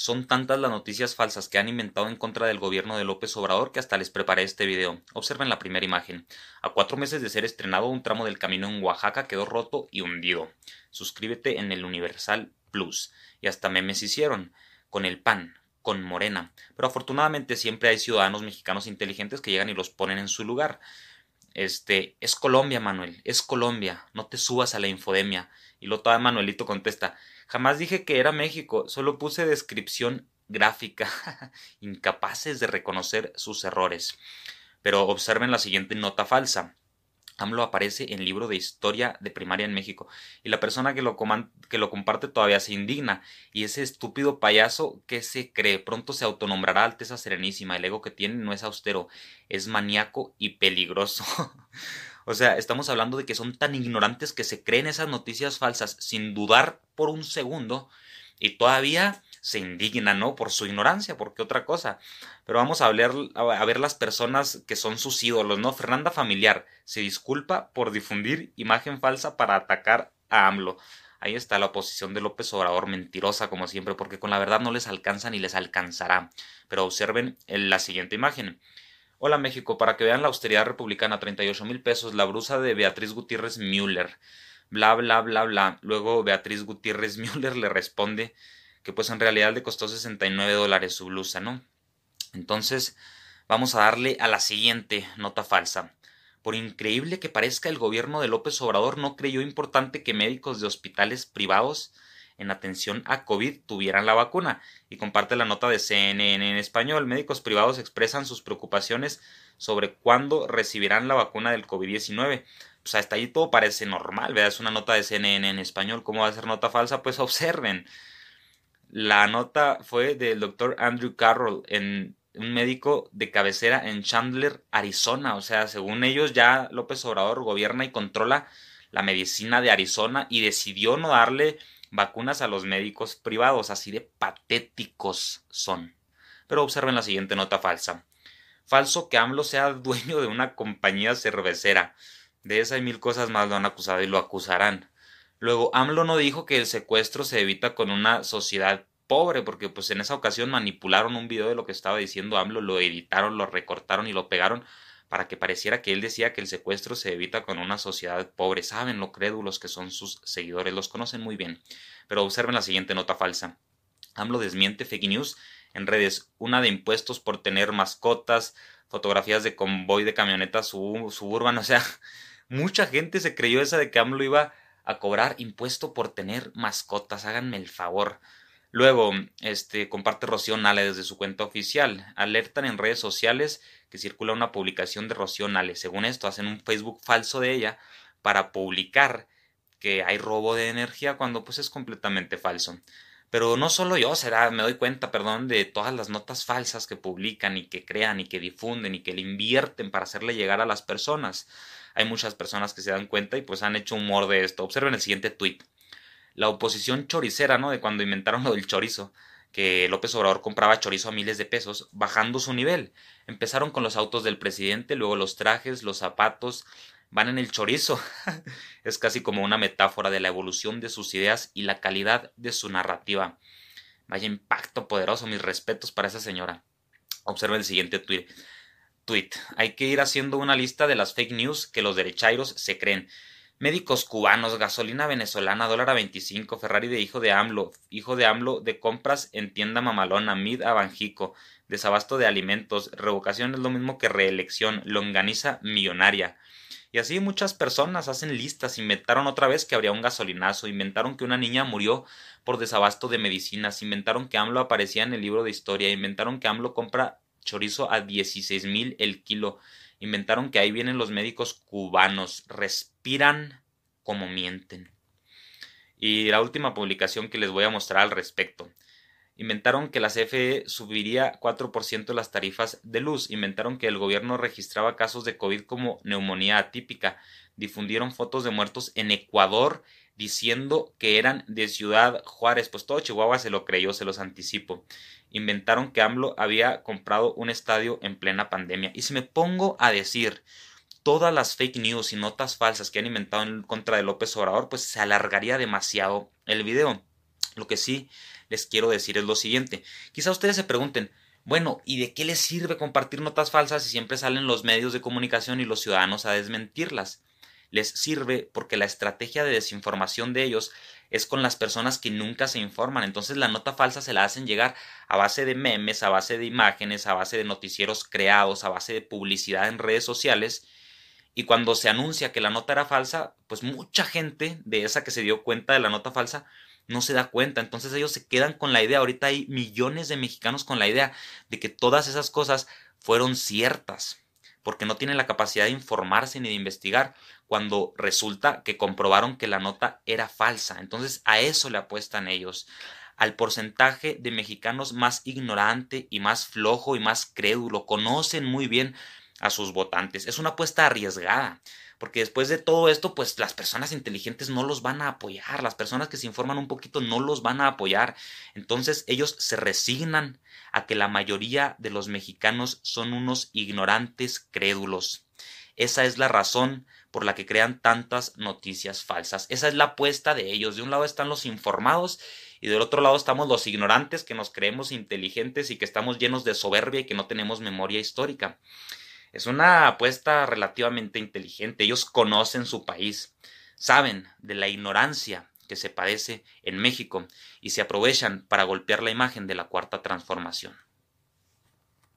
Son tantas las noticias falsas que han inventado en contra del gobierno de López Obrador que hasta les preparé este video. Observen la primera imagen. A cuatro meses de ser estrenado, un tramo del camino en Oaxaca quedó roto y hundido. Suscríbete en el Universal Plus. Y hasta memes hicieron. Con el PAN, con Morena. Pero afortunadamente siempre hay ciudadanos mexicanos inteligentes que llegan y los ponen en su lugar. Este, es Colombia, Manuel, es Colombia, no te subas a la infodemia. Y lo todavía Manuelito contesta, jamás dije que era México, solo puse descripción gráfica, incapaces de reconocer sus errores. Pero observen la siguiente nota falsa. AMLO aparece en libro de historia de primaria en México y la persona que lo, que lo comparte todavía se indigna y ese estúpido payaso que se cree pronto se autonombrará Alteza Serenísima. El ego que tiene no es austero, es maníaco y peligroso. o sea, estamos hablando de que son tan ignorantes que se creen esas noticias falsas sin dudar por un segundo y todavía se indigna, ¿no? Por su ignorancia, porque otra cosa. Pero vamos a, hablar, a ver las personas que son sus ídolos, ¿no? Fernanda Familiar se disculpa por difundir imagen falsa para atacar a AMLO. Ahí está la oposición de López Obrador, mentirosa como siempre, porque con la verdad no les alcanza ni les alcanzará. Pero observen la siguiente imagen. Hola México, para que vean la austeridad republicana, 38 mil pesos, la brusa de Beatriz Gutiérrez Müller. Bla, bla, bla, bla. Luego Beatriz Gutiérrez Müller le responde que pues en realidad le costó 69 dólares su blusa, ¿no? Entonces, vamos a darle a la siguiente nota falsa. Por increíble que parezca, el gobierno de López Obrador no creyó importante que médicos de hospitales privados en atención a COVID tuvieran la vacuna. Y comparte la nota de CNN en español. Médicos privados expresan sus preocupaciones sobre cuándo recibirán la vacuna del COVID-19. Pues hasta ahí todo parece normal, ¿verdad? Es una nota de CNN en español. ¿Cómo va a ser nota falsa? Pues observen. La nota fue del doctor Andrew Carroll, en, un médico de cabecera en Chandler, Arizona. O sea, según ellos ya López Obrador gobierna y controla la medicina de Arizona y decidió no darle vacunas a los médicos privados. Así de patéticos son. Pero observen la siguiente nota falsa. Falso que AMLO sea dueño de una compañía cervecera. De esa y mil cosas más lo han acusado y lo acusarán. Luego, AMLO no dijo que el secuestro se evita con una sociedad pobre, porque pues en esa ocasión manipularon un video de lo que estaba diciendo AMLO, lo editaron, lo recortaron y lo pegaron para que pareciera que él decía que el secuestro se evita con una sociedad pobre. Saben lo crédulos que son sus seguidores, los conocen muy bien. Pero observen la siguiente nota falsa. AMLO desmiente fake news en redes, una de impuestos por tener mascotas, fotografías de convoy de camionetas suburban, o sea, mucha gente se creyó esa de que AMLO iba a cobrar impuesto por tener mascotas, háganme el favor. Luego, este, comparte Rocío Nale desde su cuenta oficial. Alertan en redes sociales que circula una publicación de Rocío Nale. Según esto, hacen un Facebook falso de ella para publicar que hay robo de energía cuando pues es completamente falso. Pero no solo yo, será, me doy cuenta, perdón, de todas las notas falsas que publican y que crean y que difunden y que le invierten para hacerle llegar a las personas hay muchas personas que se dan cuenta y pues han hecho humor de esto. Observen el siguiente tweet. La oposición choricera, ¿no? De cuando inventaron lo del chorizo, que López Obrador compraba chorizo a miles de pesos, bajando su nivel. Empezaron con los autos del presidente, luego los trajes, los zapatos, van en el chorizo. es casi como una metáfora de la evolución de sus ideas y la calidad de su narrativa. Vaya impacto poderoso, mis respetos para esa señora. Observen el siguiente tweet. Tweet. Hay que ir haciendo una lista de las fake news que los derechairos se creen. Médicos cubanos, gasolina venezolana, dólar a 25, Ferrari de hijo de AMLO, hijo de AMLO de compras en tienda mamalona, mid a Banjico, desabasto de alimentos, revocación es lo mismo que reelección, longaniza millonaria. Y así muchas personas hacen listas, inventaron otra vez que habría un gasolinazo, inventaron que una niña murió por desabasto de medicinas, inventaron que AMLO aparecía en el libro de historia, inventaron que AMLO compra chorizo a 16 mil el kilo. Inventaron que ahí vienen los médicos cubanos, respiran como mienten. Y la última publicación que les voy a mostrar al respecto. Inventaron que la CFE subiría 4% las tarifas de luz. Inventaron que el gobierno registraba casos de COVID como neumonía atípica. Difundieron fotos de muertos en Ecuador diciendo que eran de Ciudad Juárez. Pues todo Chihuahua se lo creyó, se los anticipo inventaron que AMLO había comprado un estadio en plena pandemia. Y si me pongo a decir todas las fake news y notas falsas que han inventado en contra de López Obrador, pues se alargaría demasiado el video. Lo que sí les quiero decir es lo siguiente. Quizá ustedes se pregunten, bueno, ¿y de qué les sirve compartir notas falsas si siempre salen los medios de comunicación y los ciudadanos a desmentirlas? Les sirve porque la estrategia de desinformación de ellos es con las personas que nunca se informan. Entonces la nota falsa se la hacen llegar a base de memes, a base de imágenes, a base de noticieros creados, a base de publicidad en redes sociales. Y cuando se anuncia que la nota era falsa, pues mucha gente de esa que se dio cuenta de la nota falsa no se da cuenta. Entonces ellos se quedan con la idea. Ahorita hay millones de mexicanos con la idea de que todas esas cosas fueron ciertas porque no tienen la capacidad de informarse ni de investigar cuando resulta que comprobaron que la nota era falsa. Entonces a eso le apuestan ellos, al porcentaje de mexicanos más ignorante y más flojo y más crédulo. Conocen muy bien a sus votantes. Es una apuesta arriesgada, porque después de todo esto, pues las personas inteligentes no los van a apoyar, las personas que se informan un poquito no los van a apoyar. Entonces ellos se resignan a que la mayoría de los mexicanos son unos ignorantes crédulos. Esa es la razón por la que crean tantas noticias falsas. Esa es la apuesta de ellos. De un lado están los informados y del otro lado estamos los ignorantes que nos creemos inteligentes y que estamos llenos de soberbia y que no tenemos memoria histórica. Es una apuesta relativamente inteligente. Ellos conocen su país, saben de la ignorancia que se padece en México y se aprovechan para golpear la imagen de la cuarta transformación.